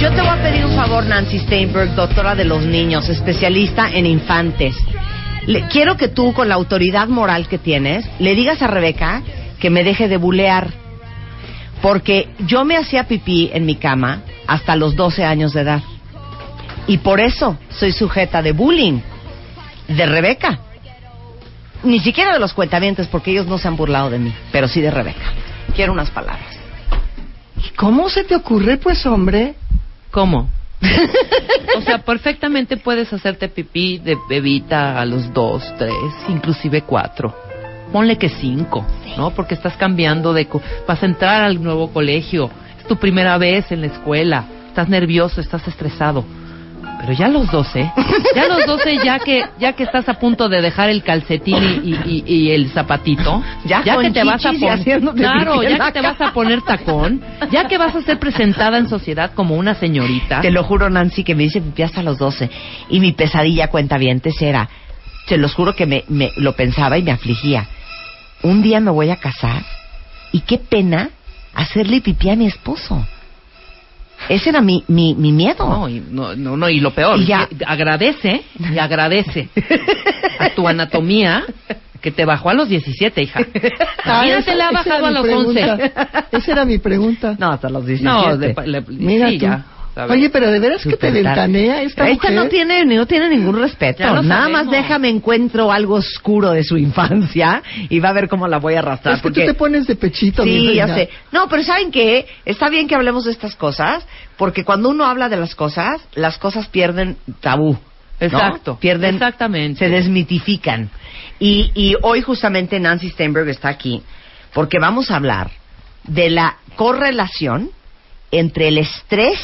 Yo te voy a pedir un favor, Nancy Steinberg, doctora de los niños, especialista en infantes. Le- quiero que tú, con la autoridad moral que tienes, le digas a Rebeca que me deje de bulear. Porque yo me hacía pipí en mi cama hasta los 12 años de edad. Y por eso soy sujeta de bullying de Rebeca. Ni siquiera de los cuentamientos, porque ellos no se han burlado de mí, pero sí de Rebeca. Quiero unas palabras. ¿Cómo se te ocurre, pues, hombre? ¿Cómo? o sea, perfectamente puedes hacerte pipí de bebita a los dos, tres, inclusive cuatro. Ponle que cinco, ¿no? Porque estás cambiando de... co- vas a entrar al nuevo colegio, es tu primera vez en la escuela, estás nervioso, estás estresado. Pero ya a los 12, ya a los 12, ya que, ya que estás a punto de dejar el calcetín y, y- y- y el zapatito, Ya con que te vas a poner, claro, ya que te vas a poner tacón, ya que vas a ser presentada en sociedad como una señorita. Te lo juro, Nancy, que me hice pipí hasta los 12. Y mi pesadilla cuentavientes era, se los juro que me, me lo pensaba y me afligía. Un día me voy a casar y qué pena hacerle pipí a mi esposo. Ese era mi, mi, mi miedo. No, y, no, no, no, y lo peor, Y ya- que agradece, y agradece a tu anatomía que te bajó a los 17, hija. Ah, te la ha bajado a los mi 11. pregunta. Esa era mi pregunta. No, hasta los 17. No, de- le- Mira sí, tú. ya. ¿Sabes? Oye, pero de veras que te ventanea esta Esta mujer. no tiene, no tiene ningún respeto. Nada sabemos. más déjame encuentro algo oscuro de su infancia y va a ver cómo la voy a arrastrar. Es que porque... tú te pones de pechito, mi Sí, ya sé. No, pero ¿saben qué? Está bien que hablemos de estas cosas, porque cuando uno habla de las cosas, las cosas pierden tabú. ¿no? Exacto, Pierden, exactamente. se desmitifican. Y, y hoy justamente Nancy Steinberg está aquí, porque vamos a hablar de la correlación entre el estrés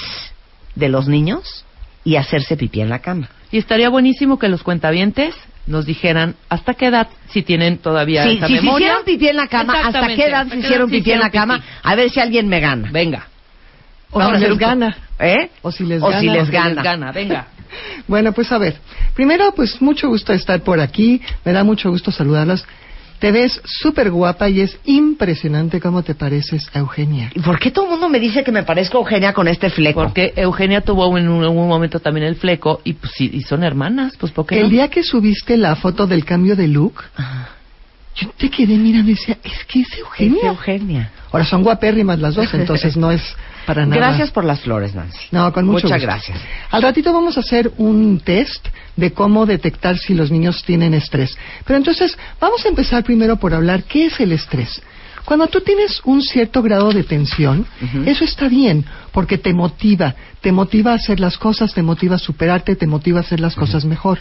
de los niños y hacerse pipí en la cama. Y estaría buenísimo que los cuentavientes nos dijeran hasta qué edad, si tienen todavía Sí, esa si memoria. hicieron pipí en la cama, ¿hasta qué edad ¿hasta se hicieron pipí en la cama? pipí? A ver si alguien me gana. Venga. O Vamos a si les gana. ¿Eh? O si les o gana. si les gana. gana, venga. Bueno, pues a ver. Primero, pues mucho gusto estar por aquí. Me da mucho gusto saludarlas. Te ves súper guapa y es impresionante cómo te pareces a Eugenia. ¿Y por qué todo el mundo me dice que me parezco a Eugenia con este fleco? Porque Eugenia tuvo en un, en un momento también el fleco y pues sí, y son hermanas, pues ¿por qué El no? día que subiste la foto del cambio de look, yo te quedé mirando y decía, es que es Eugenia. Es Eugenia. Ahora son guapérrimas las dos, entonces no es para nada. Gracias por las flores, Nancy. No, con mucho Muchas gusto. gracias. Al ratito vamos a hacer un test de cómo detectar si los niños tienen estrés. Pero entonces, vamos a empezar primero por hablar qué es el estrés. Cuando tú tienes un cierto grado de tensión, eso está bien, porque te motiva, te motiva a hacer las cosas, te motiva a superarte, te motiva a hacer las cosas mejor.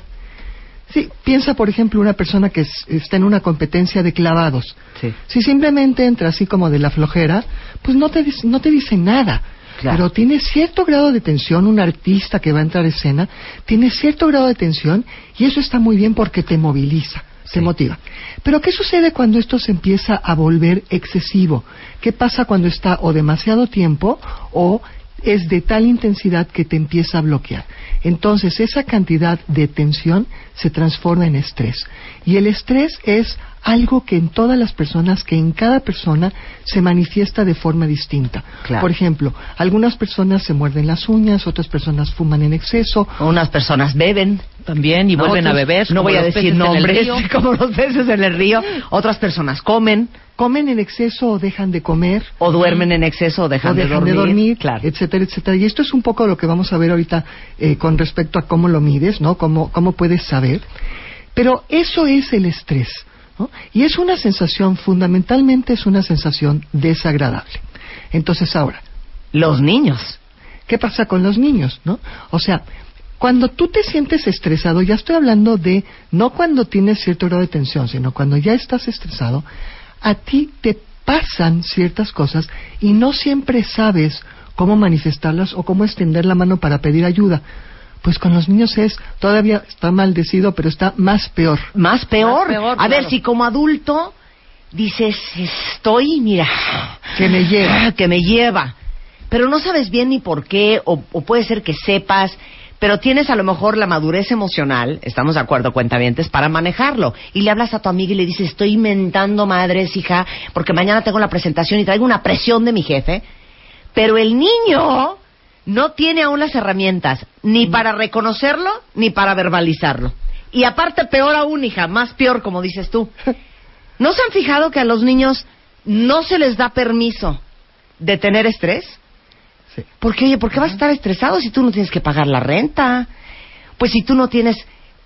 Sí, piensa, por ejemplo, una persona que es- está en una competencia de clavados. Sí. Si simplemente entra así como de la flojera, pues no te, dice- no te dice nada. Claro. Pero tiene cierto grado de tensión, un artista que va a entrar a escena, tiene cierto grado de tensión y eso está muy bien porque te moviliza, te motiva. Pero ¿qué sucede cuando esto se empieza a volver excesivo? ¿Qué pasa cuando está o demasiado tiempo o es de tal intensidad que te empieza a bloquear? Entonces esa cantidad de tensión se transforma en estrés. Y el estrés es algo que en todas las personas, que en cada persona se manifiesta de forma distinta. Claro. Por ejemplo, algunas personas se muerden las uñas, otras personas fuman en exceso, Unas personas beben. También, y vuelven a beber. No voy a decir nombres, como los peces en el río. Otras personas comen Comen en exceso o dejan de comer. o duermen en exceso o dejan, o dejan de dormir. Claro. etcétera, etcétera. Y esto es un poco lo que vamos a ver ahorita eh, con respecto a cómo lo mides, ¿no? Cómo, cómo puedes saber. Pero eso es el estrés, ¿no? Y es una sensación, fundamentalmente es una sensación desagradable. Entonces ahora, Los niños. ¿qué pasa con los niños, no? O sea, cuando tú te sientes estresado, ya estoy hablando de no cuando tienes cierto grado de tensión, sino cuando ya estás estresado, a ti te pasan ciertas cosas y no siempre sabes cómo manifestarlas o cómo extender la mano para pedir ayuda. Pues con los niños es, todavía está maldecido, pero está más peor. Más peor. Más peor, a ver, si como adulto dices, estoy, mira, Que me lleva. ah, que me lleva. Pero no sabes bien ni por qué, o, o puede ser que sepas, pero tienes a lo mejor la madurez emocional, estamos de acuerdo, cuentavientes, para manejarlo. Y le hablas a tu amiga y le dices, estoy inventando madres, hija, porque mañana tengo la presentación y traigo una presión de mi jefe. Pero el niño no tiene aún las herramientas, ni para reconocerlo, ni para verbalizarlo. Y aparte, peor aún, hija, más peor, como dices tú. ¿No se han fijado que a los niños no se les da permiso de tener estrés? Sí. Porque, oye, ¿por qué vas a estar estresado si tú no tienes que pagar la renta? Pues si tú no tienes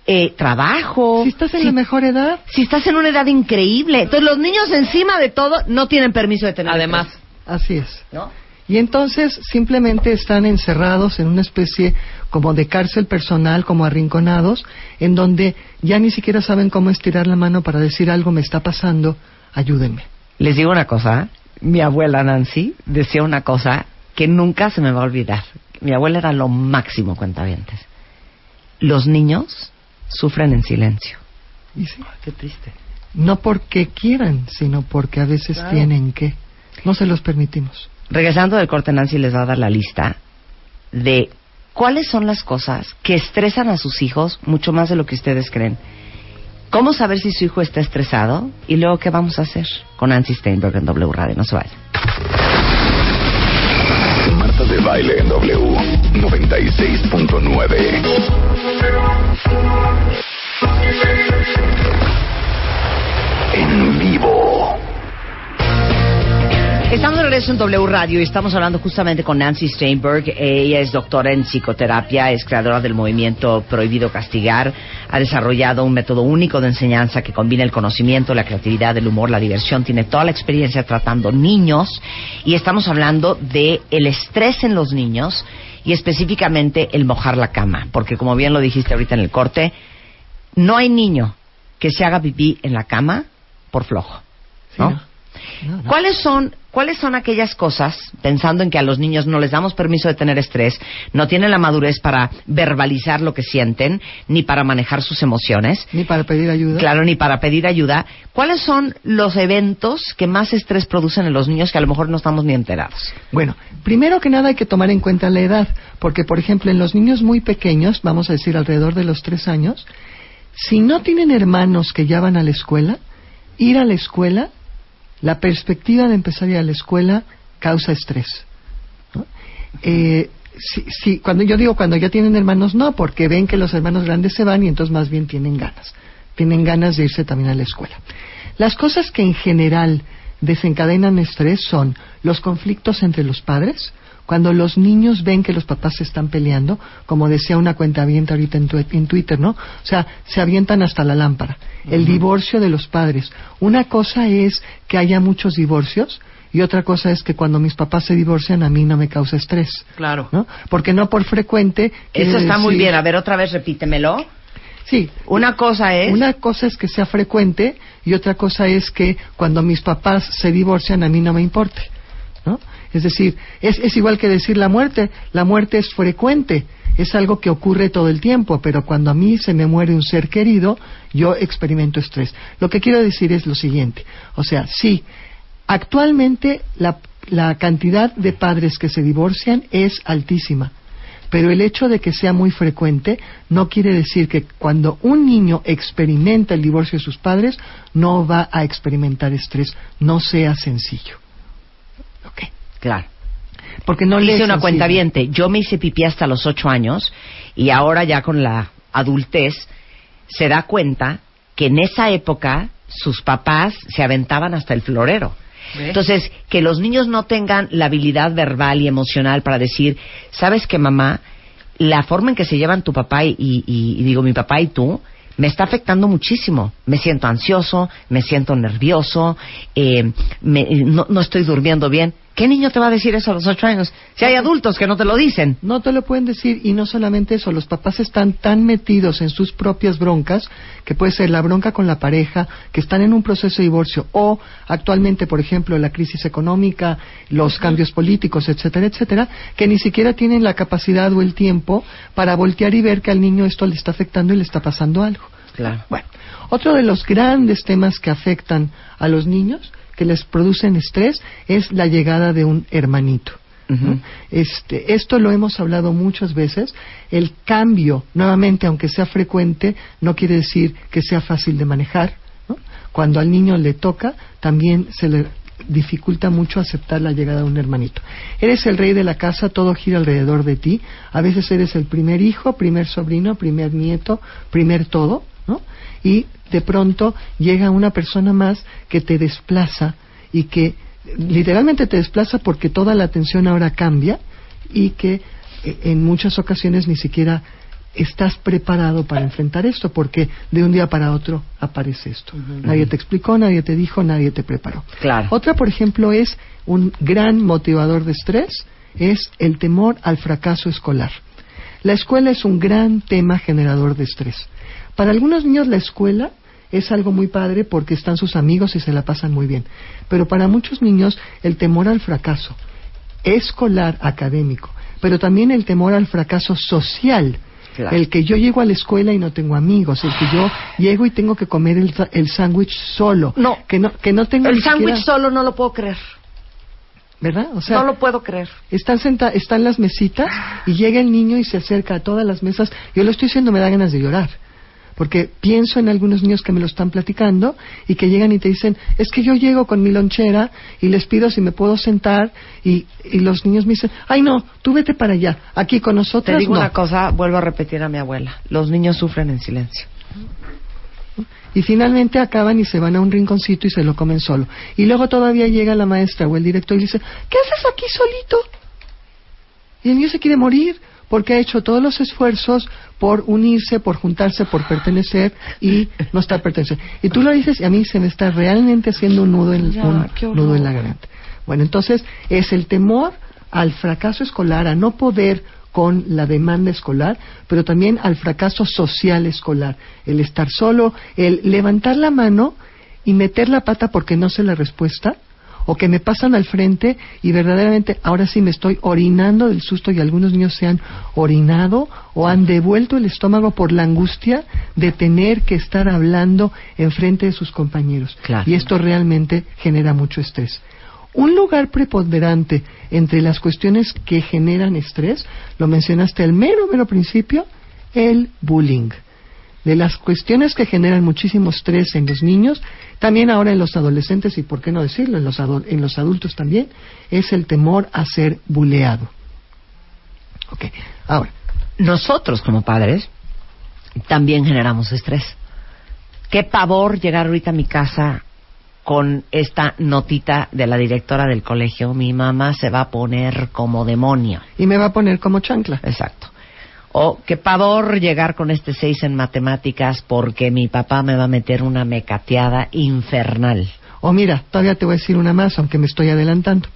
eh, trabajo. Si estás en si- la mejor edad, si estás en una edad increíble. Entonces, los niños, encima de todo, no tienen permiso de tener Además, estrés, así es. ¿no? Y entonces simplemente están encerrados en una especie como de cárcel personal, como arrinconados, en donde ya ni siquiera saben cómo estirar la mano para decir algo me está pasando, ayúdenme. Les digo una cosa, mi abuela Nancy decía una cosa que nunca se me va a olvidar. Mi abuela era lo máximo, cuentavientes. Los niños sufren en silencio. Y sí, qué triste. no porque quieran, sino porque a veces Claro. tienen que. No se los permitimos. Regresando del corte, Nancy les va a dar la lista de cuáles son las cosas que estresan a sus hijos mucho más de lo que ustedes creen. ¿Cómo saber si su hijo está estresado? Y luego, ¿qué vamos a hacer? Con Nancy Steinberg en W Radio. No se vayan. 96.9. En vivo. Estamos de regreso en W Radio y estamos hablando justamente con Nancy Steinberg. Ella es doctora en psicoterapia, es creadora del movimiento Prohibido Castigar. Ha desarrollado un método único de enseñanza que combina el conocimiento, la creatividad, el humor, la diversión. Tiene toda la experiencia tratando niños y estamos hablando de el estrés en los niños y específicamente el mojar la cama. Porque como bien lo dijiste ahorita en el corte, no hay niño que se haga pipí en la cama por flojo. ¿no? Sí, ¿no? No, no. ¿Cuáles son, ¿Cuáles son aquellas cosas, pensando en que a los niños no les damos permiso de tener estrés, no tienen la madurez para verbalizar lo que sienten, ni para manejar sus emociones, Ni para pedir ayuda. claro, ni para pedir ayuda? ¿Cuáles son los eventos que más estrés producen en los niños que a lo mejor no estamos ni enterados? Bueno, primero que nada hay que tomar en cuenta la edad, porque por ejemplo en los niños muy pequeños, vamos a decir alrededor de los tres años, si no tienen hermanos que ya van a la escuela, ir a la escuela, la perspectiva de empezar a ir a la escuela causa estrés. Eh, si- cuando yo digo cuando ya tienen hermanos, no, porque ven que los hermanos grandes se van y entonces más bien tienen ganas. Tienen ganas de irse también a la escuela. Las cosas que en general desencadenan estrés son los conflictos entre los padres, cuando los niños ven que los papás se están peleando, como decía una cuenta avienta ahorita en, tu- en Twitter, ¿no? O sea, se avientan hasta la lámpara. El divorcio de los padres. Una cosa es que haya muchos divorcios y otra cosa es que cuando mis papás se divorcian a mí no me causa estrés, Claro. ¿no? Porque no por frecuente. Eso está muy bien. A ver, otra vez repítemelo. Sí, Una cosa es... una cosa es que sea frecuente y otra cosa es que cuando mis papás se divorcian a mí no me importe. ¿no? Es decir, es, es igual que decir la muerte. La muerte es frecuente, es algo que ocurre todo el tiempo, pero cuando a mí se me muere un ser querido, yo experimento estrés. Lo que quiero decir es lo siguiente. O sea, sí, actualmente la, la cantidad de padres que se divorcian es altísima. Pero el hecho de que sea muy frecuente no quiere decir que cuando un niño experimenta el divorcio de sus padres no va a experimentar estrés, no sea sencillo. Claro. Porque no le Dice es una cuenta Yo me hice pipí hasta los ocho años y ahora ya con la adultez se da cuenta que en esa época sus papás se aventaban hasta el florero. Entonces, que los niños no tengan la habilidad verbal y emocional para decir, ¿sabes qué, mamá? La forma en que se llevan tu papá y, y- y digo mi papá y tú me está afectando muchísimo. Me siento ansioso, me siento nervioso, eh, me- no, no estoy durmiendo bien. ¿Qué niño te va a decir eso a los ocho años? Si hay adultos que no te lo dicen. No te lo pueden decir y no solamente eso, los papás están tan metidos en sus propias broncas, que puede ser la bronca con la pareja, que están en un proceso de divorcio o actualmente, por ejemplo, la crisis económica, los cambios políticos, etcétera, etcétera, que ni siquiera tienen la capacidad o el tiempo para voltear y ver que al niño esto le está afectando y le está pasando algo. Claro. Bueno, otro de los grandes temas que afectan a los niños, que les producen estrés, es la llegada de un hermanito. Este, esto lo hemos hablado muchas veces. El cambio, nuevamente, aunque sea frecuente, no quiere decir que sea fácil de manejar. ¿no? Cuando al niño le toca, también se le dificulta mucho aceptar la llegada de un hermanito. Eres el rey de la casa, todo gira alrededor de ti. A veces eres el primer hijo, primer sobrino, primer nieto, primer todo, ¿no? Y de pronto llega una persona más que te desplaza y que literalmente te desplaza porque toda la atención ahora cambia y que eh, en muchas ocasiones ni siquiera estás preparado para enfrentar esto porque de un día para otro aparece esto. Nadie te explicó, nadie te dijo, nadie te preparó. Claro. Otra, por ejemplo, es un gran motivador de estrés, es el temor al fracaso escolar. La escuela es un gran tema generador de estrés. Para algunos niños la escuela es algo muy padre porque están sus amigos y se la pasan muy bien. Pero para muchos niños el temor al fracaso escolar, académico, pero también el temor al fracaso social. Claro. El que yo llego a la escuela y no tengo amigos, el que yo llego y tengo que comer el, el sándwich solo, No. que no que no tengo El siquiera- sándwich solo no lo puedo creer. ¿verdad? O sea, no lo puedo creer. están senta están las mesitas y llega el niño y se acerca a todas las mesas. Yo lo estoy diciendo, me da ganas de llorar. Porque pienso en algunos niños que me lo están platicando y que llegan y te dicen, es que yo llego con mi lonchera y les pido si me puedo sentar y, y los niños me dicen, ay no, tú vete para allá, aquí con nosotros Te digo no. una cosa, vuelvo a repetir a mi abuela. Los niños sufren en silencio. Y finalmente acaban y se van a un rinconcito y se lo comen solo. Y luego todavía llega la maestra o el director y dice, ¿qué haces aquí solito? Y el niño se quiere morir porque ha hecho todos los esfuerzos por unirse, por juntarse, por pertenecer y no estar pertenecer. Y tú lo dices y a mí se me está realmente haciendo un nudo en, Ya, un nudo en la garganta. Bueno, entonces es el temor al fracaso escolar, a no poder con la demanda escolar, pero también al fracaso social escolar, el estar solo, el levantar la mano y meter la pata porque no sé la respuesta, o que me pasan al frente y verdaderamente ahora sí me estoy orinando del susto y algunos niños se han orinado o han devuelto el estómago por la angustia de tener que estar hablando en frente de sus compañeros. Claro. Y esto realmente genera mucho estrés. Un lugar preponderante entre las cuestiones que generan estrés, lo mencionaste al mero, mero principio, el bullying. De las cuestiones que generan muchísimo estrés en los niños, también ahora en los adolescentes y por qué no decirlo, en los, en los adultos también, es el temor a ser buleado. Ok, ahora, Nosotros como padres también generamos estrés. Qué pavor llegar ahorita a mi casa con esta notita de la directora del colegio. Mi mamá se va a poner como demonio. y me va a poner como chancla. Exacto. O qué pavor llegar con este seis en matemáticas porque mi papá me va a meter una mecateada infernal. O mira, todavía te voy a decir una más, aunque me estoy adelantando.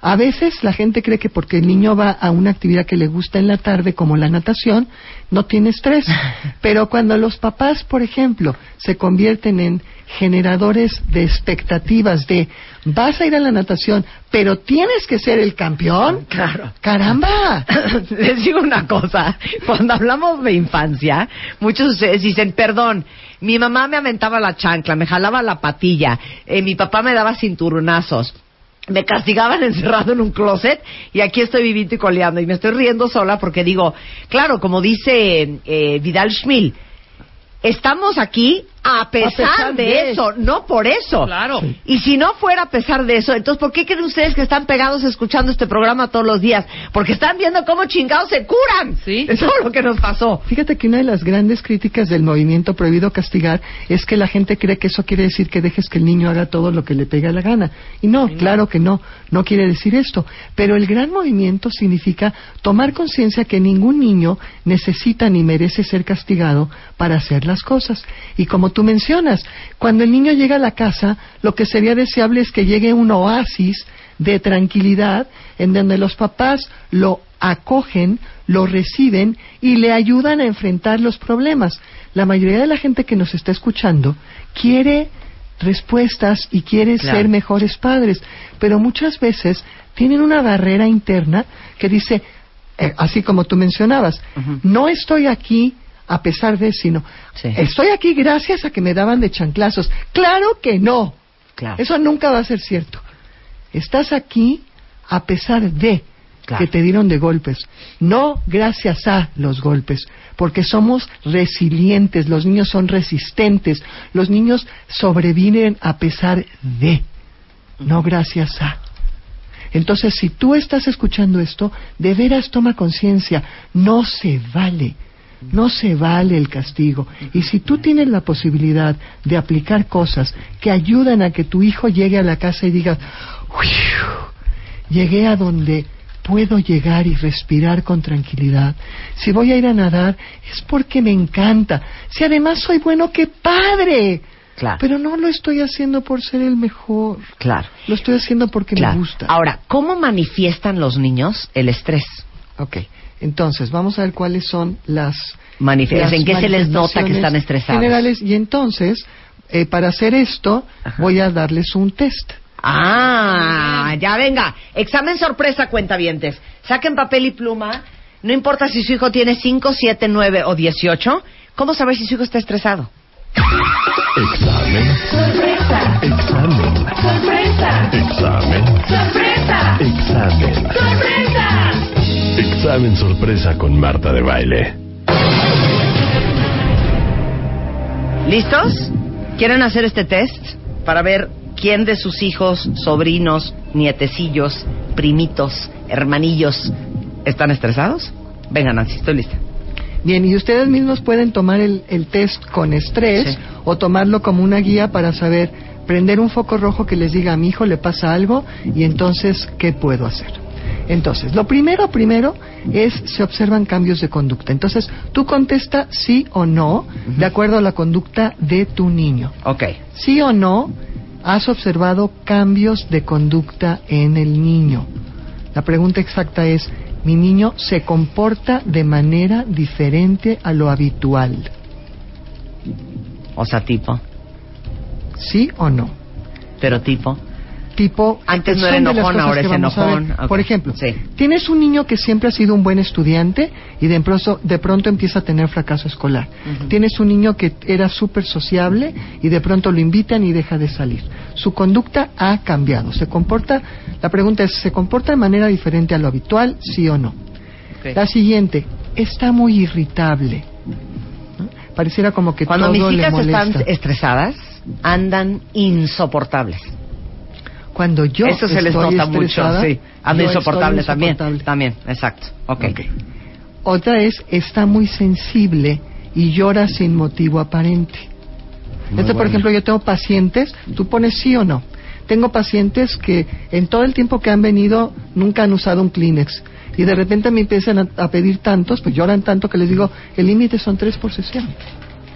A veces la gente cree que porque el niño va a una actividad que le gusta en la tarde, como la natación, no tiene estrés. Pero cuando los papás, por ejemplo, se convierten en generadores de expectativas de vas a ir a la natación, pero tienes que ser el campeón. Claro. Caramba. Les digo una cosa, cuando hablamos de infancia, muchos de ustedes dicen, perdón, mi mamá me aventaba la chancla, me jalaba la patilla, eh, mi papá me daba cinturonazos, me castigaban encerrado en un closet y aquí estoy viviendo y coleando y me estoy riendo sola porque digo, claro, como dice eh, Vidal Schmil, estamos aquí a pesar, A pesar de, de- eso, no por eso. Claro. Y si no fuera a pesar de eso, entonces ¿por qué creen ustedes que están pegados escuchando este programa todos los días? Porque están viendo cómo chingados se curan. Sí. Eso es lo que nos pasó. Fíjate que una de las grandes críticas del movimiento prohibido castigar es que la gente cree que eso quiere decir que dejes que el niño haga todo lo que le pega la gana. Y no, claro que no, no quiere decir esto. Pero el gran movimiento significa tomar conciencia que ningún niño necesita ni merece ser castigado para hacer las cosas. Y como tú mencionas, cuando el niño llega a la casa, lo que sería deseable es que llegue un oasis de tranquilidad en donde los papás lo acogen, lo reciben y le ayudan a enfrentar los problemas. La mayoría de la gente que nos está escuchando quiere respuestas y quiere Claro. ser mejores padres, pero muchas veces tienen una barrera interna que dice, eh, así como tú mencionabas, no estoy aquí a pesar de, sino Sí. estoy aquí gracias a que me daban de chanclazos. Claro que no. Claro. Eso nunca va a ser cierto. Estás aquí a pesar de Claro. que te dieron de golpes, no gracias a los golpes, porque somos resilientes, los niños son resistentes, los niños sobreviven a pesar de, no gracias a. Entonces, si tú estás escuchando esto, de veras toma conciencia, no se vale. No se vale el castigo. Y si tú tienes la posibilidad de aplicar cosas que ayudan a que tu hijo llegue a la casa y diga, "Uiu, llegué a donde puedo llegar y respirar con tranquilidad. Si voy a ir a nadar es porque me encanta. Si además soy bueno, qué padre. Claro. Pero no lo estoy haciendo por ser el mejor. Claro. Lo estoy haciendo porque Claro. me gusta. Ahora, ¿cómo manifiestan los niños el estrés? Ok, entonces vamos a ver cuáles son las Manif- las ¿En qué se les nota que están manifestaciones estresados? Generales y entonces eh, para hacer esto Ajá. voy a darles un test. Ah, ya venga. Examen sorpresa, cuentavientes. Saquen papel y pluma. No importa si su hijo tiene 5, 7, 9 o 18. ¿Cómo saber si su hijo está estresado? Examen. Sorpresa. Examen. Sorpresa. Examen. Sorpresa. Examen. Sorpresa. Examen sorpresa con Marta de baile. ¿Listos? ¿Quieren hacer este test para ver quién de sus hijos, sobrinos, nietecillos, primitos, hermanillos están estresados? Venga, Nancy, estoy lista. Bien, y ustedes mismos pueden tomar el, el test con estrés Sí. o tomarlo como una guía para saber, prender un foco rojo que les diga a mi hijo le pasa algo y entonces, ¿qué puedo hacer? Entonces, lo primero, primero es se observan cambios de conducta. Entonces, tú contesta sí o no de acuerdo a la conducta de tu niño. Ok. ¿Sí o no has observado cambios de conducta en el niño? La pregunta exacta es, ¿mi niño se comporta de manera diferente a lo habitual? O sea, tipo. ¿Sí o no? Pero tipo. Tipo, Antes no era enojón, ahora es enojón. Ok. Por ejemplo, Sí. tienes un niño que siempre ha sido un buen estudiante y de pronto, de pronto empieza a tener fracaso escolar. Tienes un niño que era súper sociable y de pronto lo invitan y deja de salir. Su conducta ha cambiado. Se comporta, la pregunta es, ¿se comporta de manera diferente a lo habitual, sí o no? La siguiente, está muy irritable. ¿no? Pareciera como que Cuando todo mis le hijas molesta. están estresadas, andan insoportables. Cuando yo Eso se les nota mucho, sí. Ando yo insoportable también. También, exacto. Ok. Ok. Otra es, está muy sensible y llora sin motivo aparente. Muy por ejemplo, yo tengo pacientes, tú pones sí o no. Tengo pacientes que en todo el tiempo que han venido nunca han usado un Kleenex. Y de repente me empiezan a, a pedir tantos, pues lloran tanto que les digo, el límite son tres por sesión.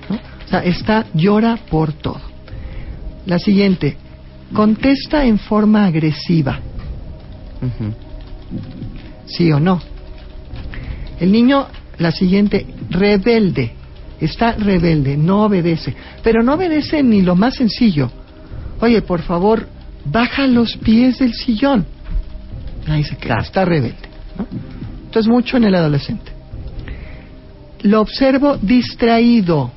¿no? O sea, está, llora por todo. La siguiente, contesta en forma agresiva. ¿Sí o no? El niño, la siguiente, rebelde. Está rebelde, no obedece. Pero no obedece ni lo más sencillo. Oye, por favor, baja los pies del sillón. Ahí se queda, está rebelde. ¿no? Entonces, mucho en el adolescente. Lo observo distraído.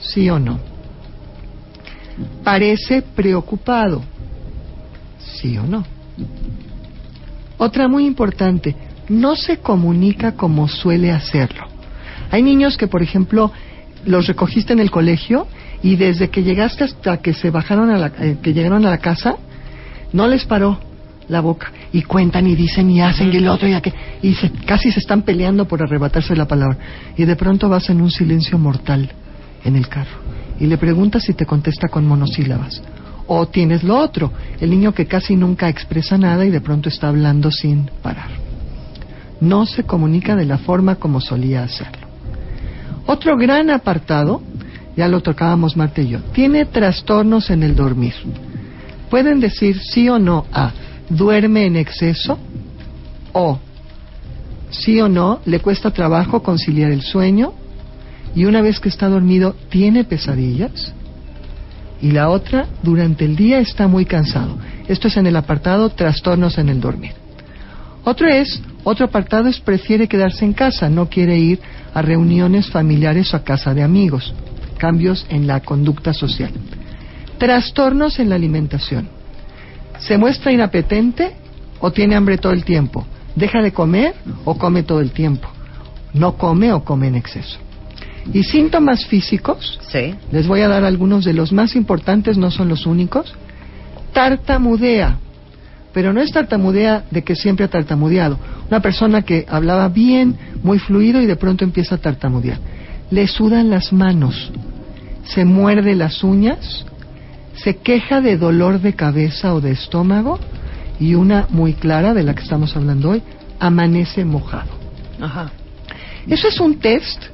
¿Sí o no? Parece preocupado. ¿Sí o no? Otra muy importante, no se comunica como suele hacerlo. Hay niños que, por ejemplo, los recogiste en el colegio Y desde que llegaste hasta que se bajaron a la, eh, que llegaron a la casa, no les paró la boca. Y cuentan y dicen y hacen y el otro y aquel. Y se, casi se están peleando por arrebatarse la palabra. Y de pronto vas en un silencio mortal en el carro. Y le preguntas si te contesta con monosílabas. O tienes lo otro, el niño que casi nunca expresa nada y de pronto está hablando sin parar. No se comunica de la forma como solía hacerlo. Otro gran apartado, ya lo tocábamos Marta y yo, tiene trastornos en el dormir. Pueden decir sí o no a duerme en exceso o sí o no le cuesta trabajo conciliar el sueño y una vez que está dormido tiene pesadillas y la otra durante el día está muy cansado. Esto es en el apartado trastornos en el dormir. Otro es, otro apartado es prefiere quedarse en casa, no quiere ir a reuniones familiares o a casa de amigos. Cambios en la conducta social. Trastornos en la alimentación. Se muestra inapetente o tiene hambre todo el tiempo. Deja de comer o come todo el tiempo. No come o come en exceso. Y síntomas físicos, Sí. les voy a dar algunos de los más importantes, no son los únicos. Tartamudea, pero no es tartamudea de que siempre ha tartamudeado. Una persona que hablaba bien, muy fluido y de pronto empieza a tartamudear. Le sudan las manos, se muerde las uñas, se queja de dolor de cabeza o de estómago y una muy clara de la que estamos hablando hoy, amanece mojado. Ajá. Eso es un test,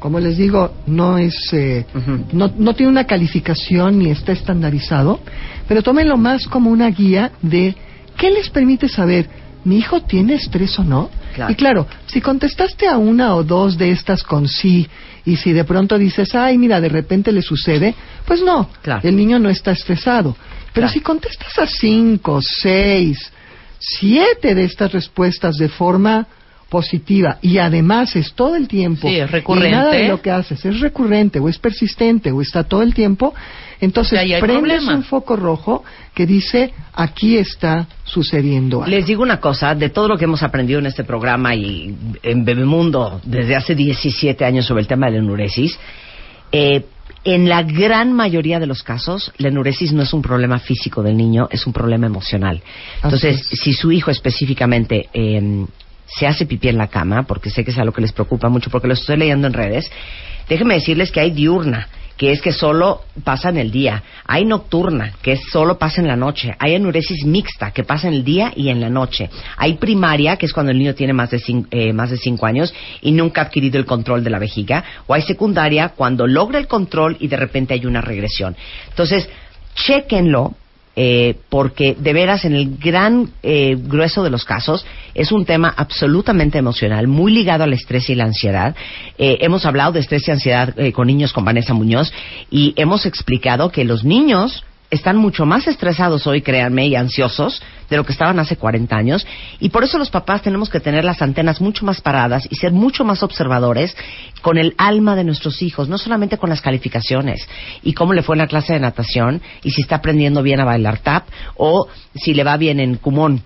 como les digo, no es, eh, no, no tiene una calificación ni está estandarizado, pero tómenlo más como una guía de qué les permite saber, mi hijo tiene estrés o no. Claro. Y claro, si contestaste a una o dos de estas con sí, y si de pronto dices, ay, mira, de repente le sucede, pues no, Claro. el niño no está estresado. Pero Claro. si contestas a cinco, seis, siete de estas respuestas de forma positiva y además es todo el tiempo Sí, es y recurrente. nada de lo que haces es recurrente o es persistente o está todo el tiempo entonces hay prendes un foco rojo que dice aquí está sucediendo algo. Les digo una cosa, de todo lo que hemos aprendido en este programa y en Bebemundo desde hace 17 años sobre el tema de la enuresis, eh, en la gran mayoría de los casos, la enuresis no es un problema físico del niño, es un problema emocional. Entonces, si su hijo específicamente eh, se hace pipí en la cama, porque sé que es algo que les preocupa mucho, porque lo estoy leyendo en redes, déjenme decirles que hay diurna, que es que solo pasa en el día. Hay nocturna, que es solo pasa en la noche. Hay enuresis mixta, que pasa en el día y en la noche. Hay primaria, que es cuando el niño tiene más de, cin- eh, más de cinco años y nunca ha adquirido el control de la vejiga. O hay secundaria, cuando logra el control y de repente hay una regresión. Entonces, chéquenlo eh, porque de veras en el gran eh, grueso de los casos es un tema absolutamente emocional, muy ligado al estrés y la ansiedad. Eh, hemos hablado de estrés y ansiedad eh, con niños con Vanessa Muñoz y hemos explicado que los niños están mucho más estresados hoy, créanme, y ansiosos de lo que estaban hace 40 años. Y por eso los papás tenemos que tener las antenas mucho más paradas y ser mucho más observadores con el alma de nuestros hijos, no solamente con las calificaciones y cómo le fue en la clase de natación y si está aprendiendo bien a bailar tap o si le va bien en cumón.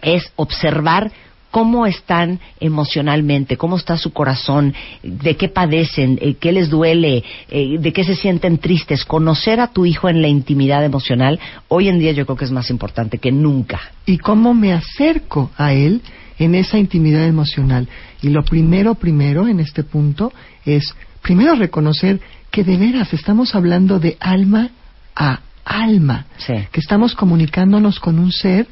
Es observar cómo están emocionalmente, cómo está su corazón, de qué padecen, eh, qué les duele, eh, de qué se sienten tristes. Conocer a tu hijo en la intimidad emocional, hoy en día yo creo que es más importante que nunca. y cómo me acerco a él en esa intimidad emocional. Y lo primero, primero en este punto es, primero reconocer que de veras estamos hablando de alma a alma, Sí. que estamos comunicándonos con un ser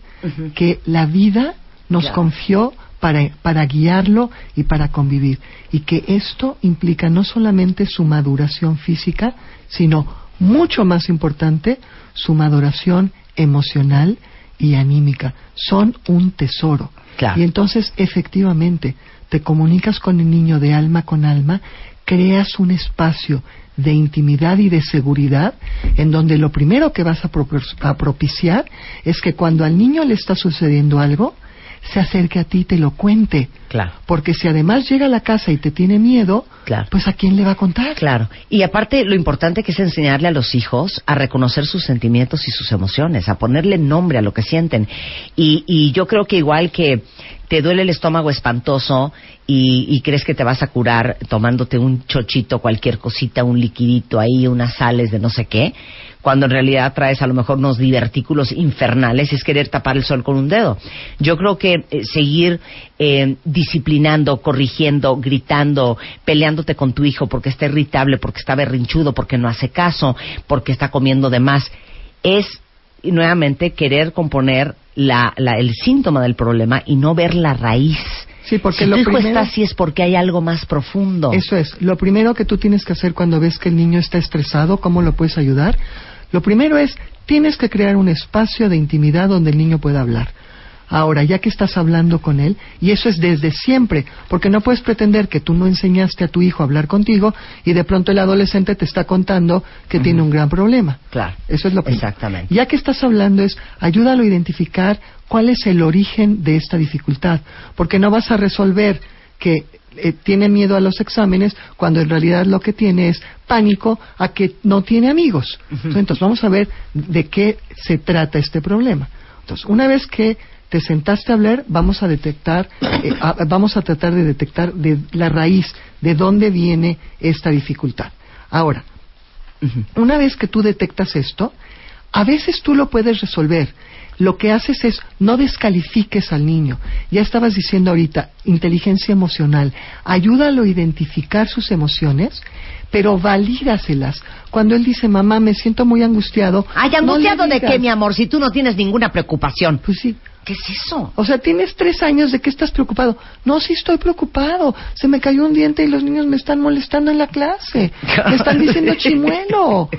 que la vida nos Claro. confió para, para guiarlo y para convivir. Y que esto implica no solamente su maduración física, sino mucho más importante, su maduración emocional y anímica. Son un tesoro. Claro. Y entonces, efectivamente, te comunicas con el niño de alma con alma, creas un espacio de intimidad y de seguridad en donde lo primero que vas a propiciar es que cuando al niño le está sucediendo algo, se acerque a ti y te lo cuente. Claro. Porque si además llega a la casa y te tiene miedo, Claro. pues ¿a quién le va a contar? Claro. Y aparte, lo importante que es enseñarle a los hijos a reconocer sus sentimientos y sus emociones, a ponerle nombre a lo que sienten. Y, y yo creo que igual que, te duele el estómago espantoso y, y crees que te vas a curar tomándote un chochito, cualquier cosita, un liquidito ahí, unas sales de no sé qué, cuando en realidad traes a lo mejor unos divertículos infernales, es querer tapar el sol con un dedo. Yo creo que eh, seguir eh, disciplinando, corrigiendo, gritando, peleándote con tu hijo porque está irritable, porque está berrinchudo, porque no hace caso, porque está comiendo de más, es nuevamente querer componer la, la- el síntoma del problema y no ver la raíz. Sí, porque si lo tu hijo primero- está así es porque hay algo más profundo. Eso es. Lo primero que tú tienes que hacer cuando ves que el niño está estresado, ¿cómo lo puedes ayudar? Lo primero es, tienes que crear un espacio de intimidad donde el niño pueda hablar. Ahora, ya que estás hablando con él, y eso es desde siempre, porque no puedes pretender que tú no enseñaste a tu hijo a hablar contigo y de pronto el adolescente te está contando que tiene un gran problema. Claro. Eso es lo primero. Exactamente. Ya que estás hablando es, ayúdalo a identificar cuál es el origen de esta dificultad, porque no vas a resolver que eh, tiene miedo a los exámenes cuando en realidad lo que tiene es pánico a que no tiene amigos. Entonces vamos a ver de qué se trata este problema. Entonces, una vez que te sentaste a hablar, vamos a detectar, eh, a- vamos a tratar de detectar de la raíz de dónde viene esta dificultad. Ahora, una vez que tú detectas esto, a veces tú lo puedes resolver. Lo que haces es no descalifiques al niño. Ya estabas diciendo ahorita, inteligencia emocional. Ayúdalo a identificar sus emociones, pero valídaselas. Cuando él dice, mamá, me siento muy angustiado. Ay, no angustiado de qué, mi amor, si tú no tienes ninguna preocupación. Pues sí. ¿Qué es eso? O sea, tienes tres años, ¿de qué estás preocupado? No, sí estoy preocupado. Se me cayó un diente y los niños me están molestando en la clase. Me están diciendo chimuelo.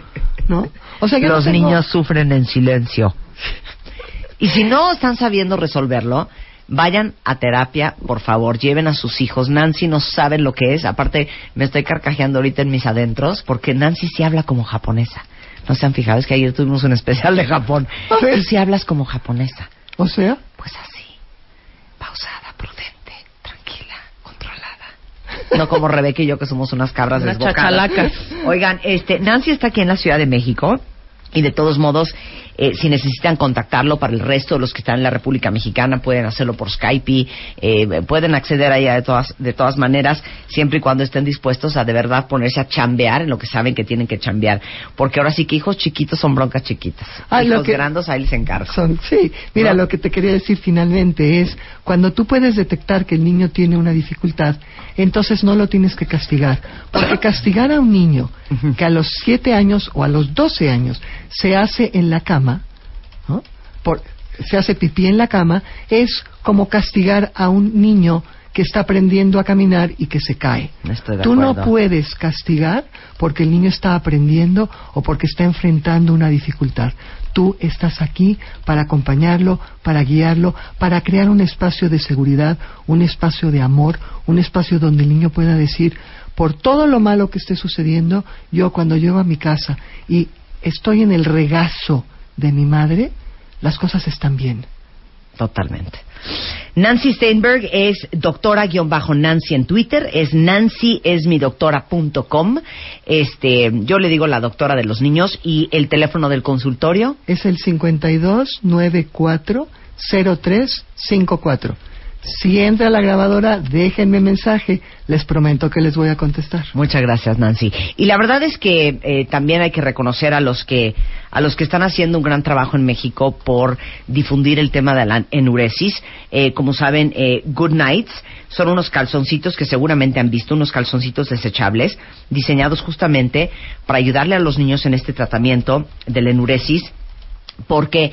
¿No? O sea, yo no Los tengo- niños sufren en silencio. Y si no están sabiendo resolverlo, vayan a terapia, por favor, lleven a sus hijos. Nancy no sabe lo que es. Aparte, me estoy carcajeando ahorita en mis adentros porque Nancy sí habla como japonesa. ¿No se han fijado? Es que ayer tuvimos un especial de Japón. Tú sí hablas como japonesa. O sea, Pues así, pausada, prudente, tranquila, controlada. No como Rebeca y yo que somos unas cabras Unas desbocadas. chachalacas. Oigan, este, Nancy está aquí en la Ciudad de México y de todos modos, eh, si necesitan contactarlo para el resto de los que están en la República Mexicana, pueden hacerlo por Skype y eh, pueden acceder a ella de todas, de todas maneras, siempre y cuando estén dispuestos a de verdad ponerse a chambear en lo que saben que tienen que chambear. Porque ahora sí que hijos chiquitos son broncas chiquitas. Lo hijos que- grandes ahí les encargo. Son, sí, mira, ¿No? lo que te quería decir finalmente es, cuando tú puedes detectar que el niño tiene una dificultad, entonces no lo tienes que castigar. Porque castigar a un niño que a los 7 años o a los 12 años se hace en la cama, ¿no? Por- se hace pipí en la cama, es como castigar a un niño que está aprendiendo a caminar y que se cae. Estoy de Tú no puedes castigar porque el niño está aprendiendo o porque está enfrentando una dificultad. Tú estás aquí para acompañarlo, para guiarlo, para crear un espacio de seguridad, un espacio de amor, un espacio donde el niño pueda decir, por todo lo malo que esté sucediendo, yo cuando llego a mi casa y estoy en el regazo de mi madre, las cosas están bien. Totalmente. Nancy Steinberg es doctora-nancy en Twitter, es nancyesmidoctora.com. Este, yo le digo la doctora de los niños y el teléfono del consultorio. Es el 52940354. Si entra la grabadora, déjenme mensaje. Les prometo que les voy a contestar. Muchas gracias, Nancy. Y la verdad es que eh, también hay que reconocer a los que a los que están haciendo un gran trabajo en México por difundir el tema de la enuresis. Eh, como saben, eh, Good Nights son unos calzoncitos que seguramente han visto, unos calzoncitos desechables diseñados justamente para ayudarle a los niños en este tratamiento de la enuresis porque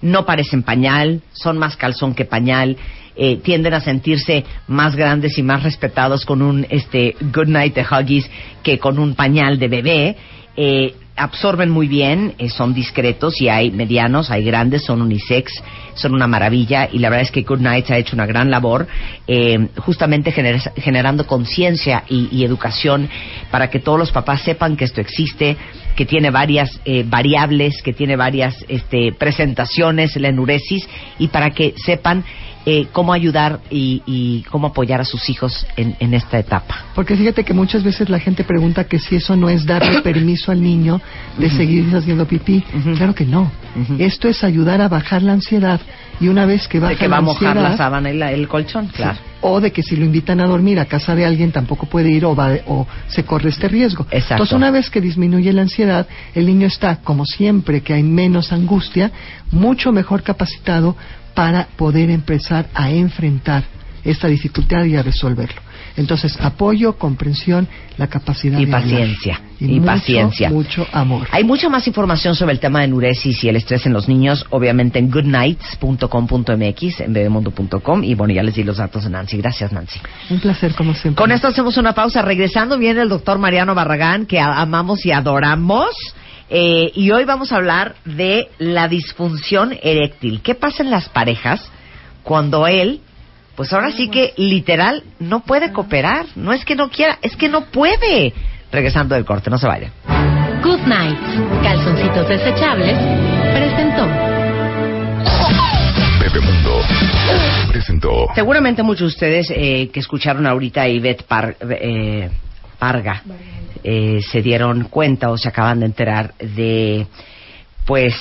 no parecen pañal, son más calzón que pañal, eh, tienden a sentirse más grandes y más respetados con un este Good Night de Huggies que con un pañal de bebé. Eh, absorben muy bien, eh, son discretos y hay medianos, hay grandes, son unisex, son una maravilla y la verdad es que Good Nights ha hecho una gran labor eh, justamente gener- generando conciencia y, y educación para que todos los papás sepan que esto existe, que tiene varias eh, variables, que tiene varias este, presentaciones, la enuresis, y para que sepan eh, cómo ayudar y, y cómo apoyar a sus hijos en, en esta etapa. Porque fíjate que muchas veces la gente pregunta que si eso no es darle permiso al niño de seguir haciendo pipí. Claro que no. Esto es ayudar a bajar la ansiedad y una vez que baja De que va a mojar la sábana y la- el colchón, claro. o de que si lo invitan a dormir a casa de alguien tampoco puede ir o, va, o se corre este riesgo. Exacto. Entonces, una vez que disminuye la ansiedad, el niño está, como siempre, que hay menos angustia, mucho mejor capacitado para poder empezar a enfrentar esta dificultad y a resolverlo. Entonces, apoyo, comprensión, la capacidad Y de hablar. paciencia, y mucho, paciencia. Mucho amor. Hay mucha más información sobre el tema de enuresis y el estrés en los niños, obviamente en goodnights.com.mx, en bebemundo.com y bueno, ya les di los datos de Nancy. Gracias, Nancy. Un placer, como siempre. Con esto hacemos una pausa. Regresando viene el doctor Mariano Barragán, que amamos y adoramos. Eh, y hoy vamos a hablar de la disfunción eréctil. ¿Qué pasa en las parejas cuando él, pues ahora sí que literal, no puede cooperar? No es que no quiera, es que no puede. Regresando del corte, no se vayan. Good Night, calzoncitos desechables, presentó. Bebemundo presentó. Seguramente muchos de ustedes eh, que escucharon ahorita a Ivette Par- eh, Eh, se dieron cuenta o se acaban de enterar de, pues,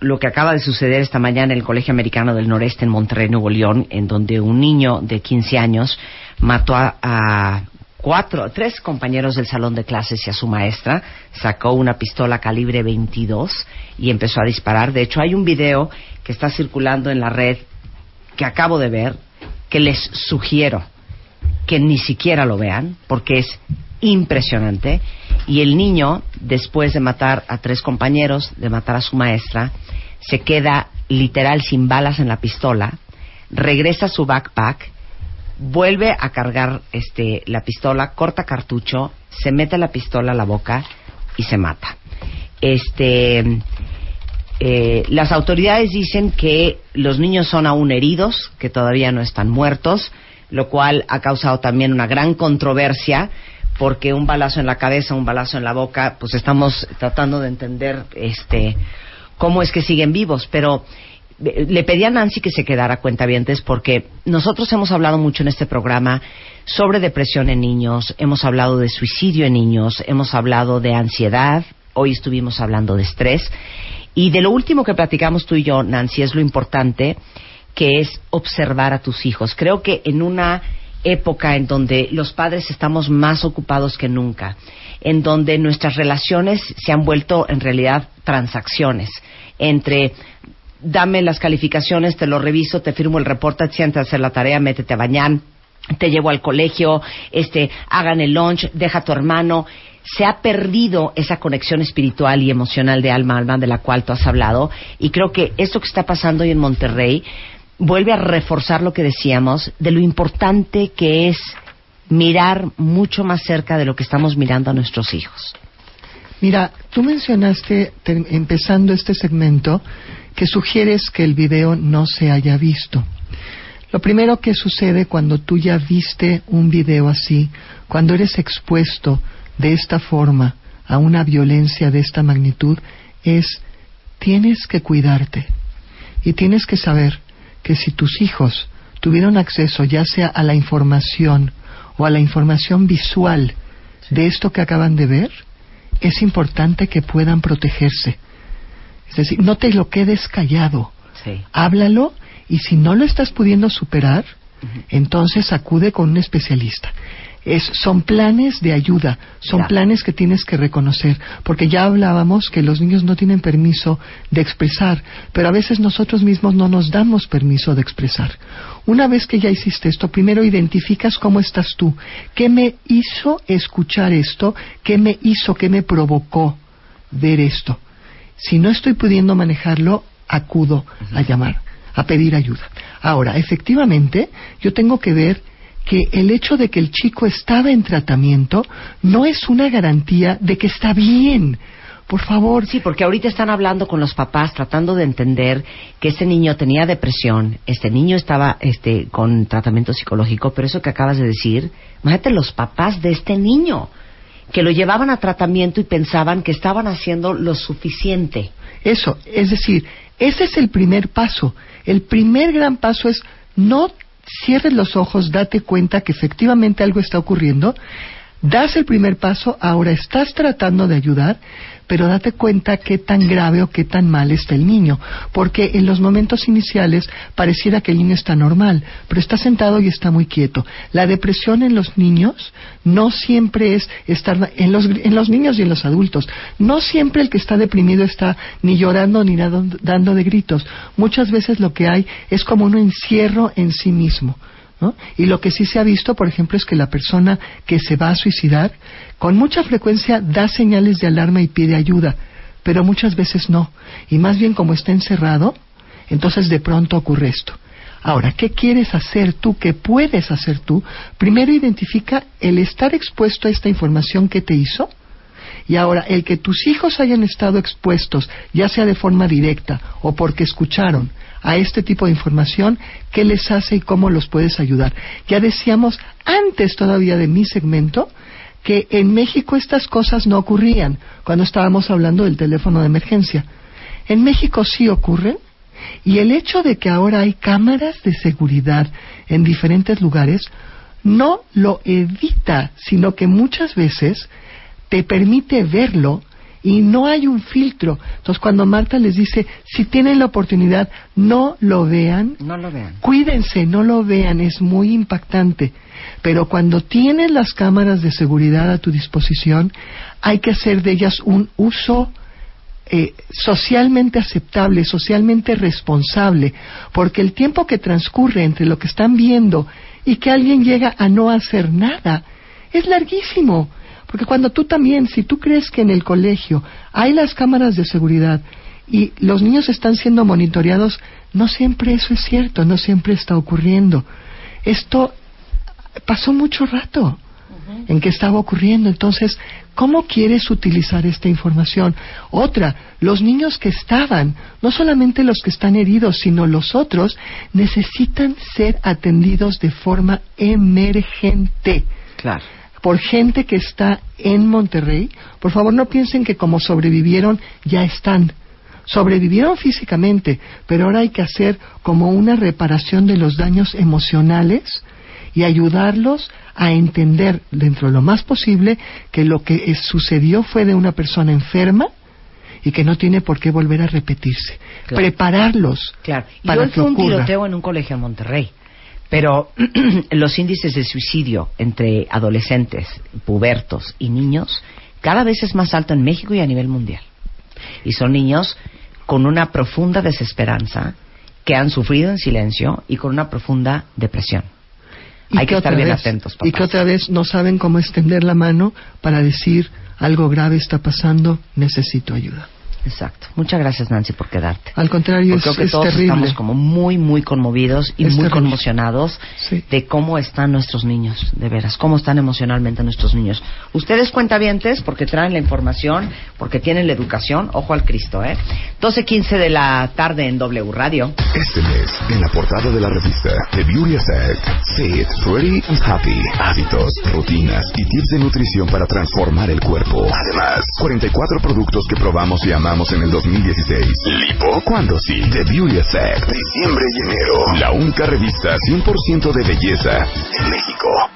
lo que acaba de suceder esta mañana en el Colegio Americano del Noreste en Monterrey, Nuevo León, en donde un niño de 15 años mató a, a cuatro, tres compañeros del salón de clases y a su maestra, sacó una pistola calibre 22 y empezó a disparar. De hecho, hay un video que está circulando en la red que acabo de ver, que les sugiero que ni siquiera lo vean, porque es impresionante. Y el niño, después de matar a tres compañeros, de matar a su maestra, se queda literal sin balas en la pistola, regresa a su backpack, vuelve a cargar este, la pistola, corta cartucho, se mete la pistola a la boca y se mata. Este, eh, las autoridades dicen que los niños son aún heridos, que todavía no están muertos, lo cual ha causado también una gran controversia porque un balazo en la cabeza, un balazo en la boca, pues estamos tratando de entender este cómo es que siguen vivos, pero eh, le pedí a Nancy que se quedara cuentavientes porque nosotros hemos hablado mucho en este programa sobre depresión en niños, hemos hablado de suicidio en niños, hemos hablado de ansiedad, hoy estuvimos hablando de estrés. Y de lo último que platicamos tú y yo, Nancy, es lo importante que es observar a tus hijos. Creo que en una época en donde los padres estamos más ocupados que nunca, en donde nuestras relaciones se han vuelto en realidad transacciones entre dame las calificaciones, te lo reviso, te firmo el reporte, siéntate a hacer la tarea, métete a bañar, te llevo al colegio, este, hagan el lunch, deja a tu hermano. Se ha perdido esa conexión espiritual y emocional de alma a alma de la cual tú has hablado y creo que esto que está pasando hoy en Monterrey vuelve a reforzar lo que decíamos de lo importante que es mirar mucho más cerca de lo que estamos mirando a nuestros hijos. Mira, tú mencionaste, empezando este segmento, que sugieres que el video no se haya visto. Lo primero que sucede cuando tú ya viste un video así, cuando eres expuesto de esta forma a una violencia de esta magnitud, es tienes que cuidarte y tienes que saber que si tus hijos tuvieron acceso ya sea a la información o a la información visual de esto que acaban de ver, es importante que puedan protegerse. Es decir, no te lo quedes callado. Sí. Háblalo y si no lo estás pudiendo superar, entonces acude con un especialista. Es, son planes de ayuda, son planes que tienes que reconocer, porque ya hablábamos que los niños no tienen permiso de expresar, pero a veces nosotros mismos no nos damos permiso de expresar. Una vez que ya hiciste esto, primero identificas cómo estás tú, qué me hizo escuchar esto, qué me hizo, qué me provocó ver esto. Si no estoy pudiendo manejarlo, acudo a llamar, a pedir ayuda. Ahora, efectivamente, yo tengo que ver que el hecho de que el chico estaba en tratamiento no es una garantía de que está bien. Por favor, Sí, porque ahorita están hablando con los papás tratando de entender que este niño tenía depresión, este niño estaba este con tratamiento psicológico, pero eso que acabas de decir, imagínate los papás de este niño que lo llevaban a tratamiento y pensaban que estaban haciendo lo suficiente. Eso, es decir, ese es el primer paso. El primer gran paso es no cierres los ojos, date cuenta que efectivamente algo está ocurriendo, das el primer paso, ahora estás tratando de ayudar, pero date cuenta qué tan grave o qué tan mal está el niño, porque en los momentos iniciales pareciera que el niño está normal, pero está sentado y está muy quieto. La depresión en los niños no siempre es estar en los, en los niños y en los adultos. No siempre el que está deprimido está ni llorando ni dando, dando de gritos. Muchas veces lo que hay es como un encierro en sí mismo. ¿No? Y lo que sí se ha visto, por ejemplo, es que la persona que se va a suicidar con mucha frecuencia da señales de alarma y pide ayuda, pero muchas veces no. Y más bien como está encerrado, entonces de pronto ocurre esto. Ahora, ¿qué quieres hacer tú? ¿Qué puedes hacer tú? Primero identifica el estar expuesto a esta información que te hizo. Y ahora, el que tus hijos hayan estado expuestos, ya sea de forma directa o porque escucharon a este tipo de información, ¿qué les hace y cómo los puedes ayudar? Ya decíamos antes todavía de mi segmento que en México estas cosas no ocurrían cuando estábamos hablando del teléfono de emergencia. En México sí ocurren y el hecho de que ahora hay cámaras de seguridad en diferentes lugares no lo evita, sino que muchas veces te permite verlo y no hay un filtro. Entonces cuando Marta les dice, si tienen la oportunidad, no lo vean, No lo vean. cuídense, no lo vean, es muy impactante. Pero cuando tienes las cámaras de seguridad a tu disposición, hay que hacer de ellas un uso eh, socialmente aceptable, socialmente responsable, porque el tiempo que transcurre entre lo que están viendo y que alguien llega a no hacer nada es larguísimo. Porque cuando tú también, si tú crees que en el colegio hay las cámaras de seguridad y los niños están siendo monitoreados, no siempre eso es cierto, no siempre está ocurriendo. Esto pasó mucho rato en que estaba ocurriendo. Entonces, ¿cómo quieres utilizar esta información? Otra, los niños que estaban, no solamente los que están heridos, sino los otros, necesitan ser atendidos de forma emergente Claro. Por gente que está en Monterrey. Por favor, no piensen que como sobrevivieron, ya están. Sobrevivieron físicamente, pero ahora hay que hacer como una reparación de los daños emocionales y ayudarlos a entender, dentro de lo más posible, que lo que sucedió fue de una persona enferma y que no tiene por qué volver a repetirse. Claro. Prepararlos Claro. Y para hoy que fue un tiroteo en un colegio en Monterrey. Pero los índices de suicidio entre adolescentes, pubertos y niños cada vez es más alto en México y a nivel mundial. Y son niños con una profunda desesperanza que han sufrido en silencio y con una profunda depresión. Y Hay que estar bien vez- atentos, Y que papás. otra vez no saben cómo extender la mano para decir algo grave está pasando, necesito ayuda. Exacto. Muchas gracias, Nancy, por quedarte. Al contrario, Porque es, creo que es todos terrible. estamos como muy, muy conmovidos y Es muy terrible. conmocionados Sí. de cómo están nuestros niños, de veras, cómo están emocionalmente nuestros niños. Ustedes cuentavientes, porque traen la información, porque tienen la educación, ojo al Cristo, ¿eh? 12.15 de la tarde en W Radio. Este mes, en la portada de la revista The Beauty Effect, Fit, Pretty and Happy, hábitos, rutinas y tips de nutrición para transformar el cuerpo. Además, 44 productos que probamos y amamos en el 2016. Lipo, ¿cuándo sí? The Beauty Effect, diciembre y enero. La única revista 100% de belleza en México.